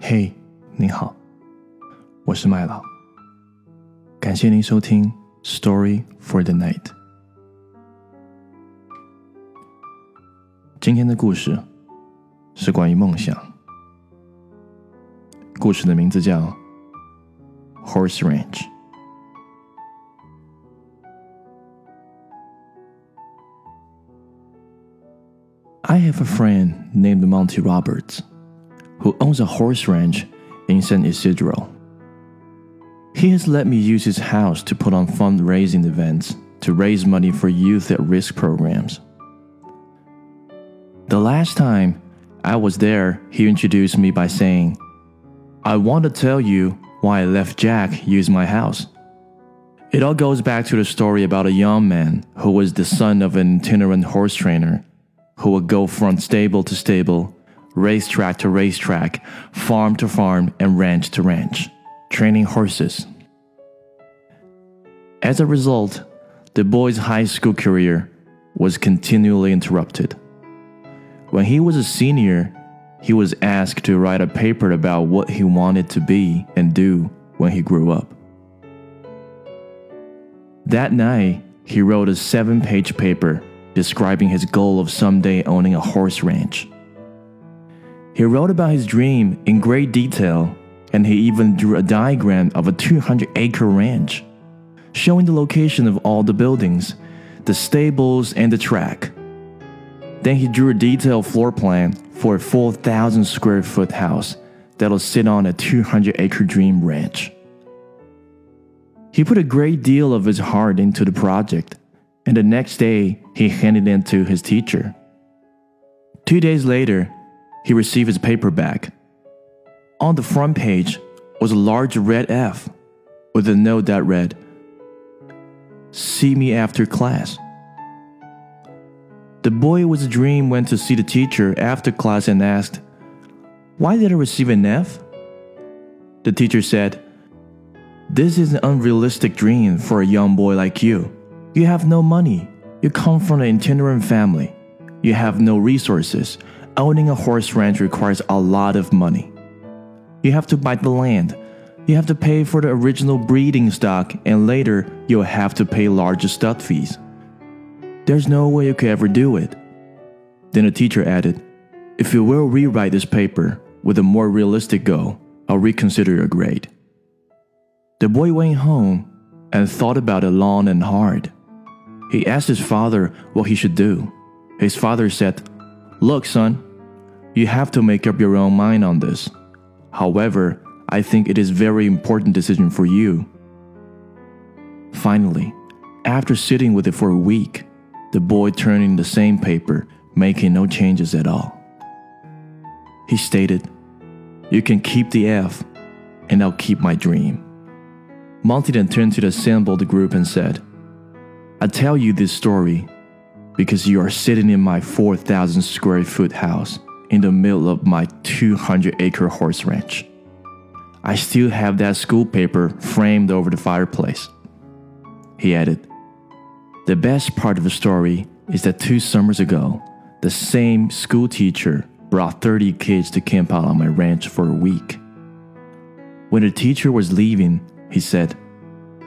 嘿，你好，我是麦老，感谢您收听《Story for the Night》。今天的故事是关于梦想。故事的名字叫《Horse Ranch》。I have a friend named Monty Roberts who owns a horse ranch in San Ysidro. He has let me use his house to put on fundraising events to raise money for youth at risk programs. The last time I was there, he introduced me by saying, I want to tell you why I left Jack use my house. It all goes back to the story about a young man who was the son of an itinerant horse trainer who would go from stable to stable, racetrack to racetrack, farm to farm, and ranch to ranch, training horses. As a result, the boy's high school career was continually interrupted. When he was a senior, he was asked to write a paper about what he wanted to be and do when he grew up. That night, he wrote a seven page paper describing his goal of someday owning a horse ranch. He wrote about his dream in great detail, and he even drew a diagram of a 200 acre ranch, showing the location of all the buildings, the stables, and the track. Then he drew a detailed floor plan for a 4,000 square foot house that'll sit on a 200 acre dream ranch. He put a great deal of his heart into the project and the next day he handed it to his teacher. Two days later, he received his paper back. On the front page was a large red F with a note that read, See me after class. The boy with a dream went to see the teacher after class and asked, Why did I receive an F? The teacher said, This is an unrealistic dream for a young boy like you. You have no money. You come from an itinerant family. You have no resources. Owning a horse ranch requires a lot of money. You have to buy the land. You have to pay for the original breeding stock, and later you'll have to pay larger stud fees. There's no way you could ever do it. Then the teacher added, If you will rewrite this paper with a more realistic goal, I'll reconsider your grade. The boy went home and thought about it long and hard. He asked his father what he should do. His father said, Look, son, you have to make up your own mind on this. However, I think it is very important decision for you. Finally, after sitting with it for a week, the boy turned in the same paper, making no changes at all. He stated, You can keep the F, and I'll keep my dream. Monty then turned to the assembled group and said, I tell you this story because you are sitting in my 4,000 square foot house in the middle of my 200 acre horse ranch. I still have that school paper framed over the fireplace. He added, The best part of the story is that two summers ago, the same school teacher brought 30 kids to camp out on my ranch for a week. When the teacher was leaving, he said,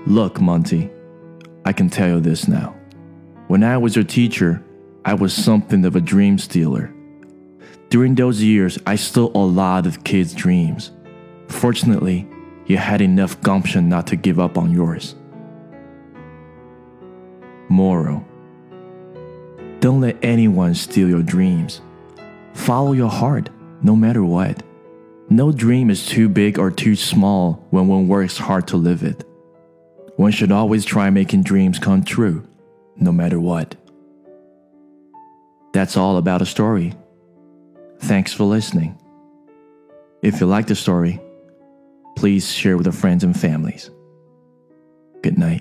Look, Monty, I can tell you this now. When I was your teacher, I was something of a dream stealer. During those years, I stole a lot of kids' dreams. Fortunately, you had enough gumption not to give up on yours. Moral Don't let anyone steal your dreams. Follow your heart, no matter what. No dream is too big or too small when one works hard to live it. One should always try making dreams come true, no matter what. That's all about a story. Thanks for listening. If you like the story, please share with your friends and families. Good night.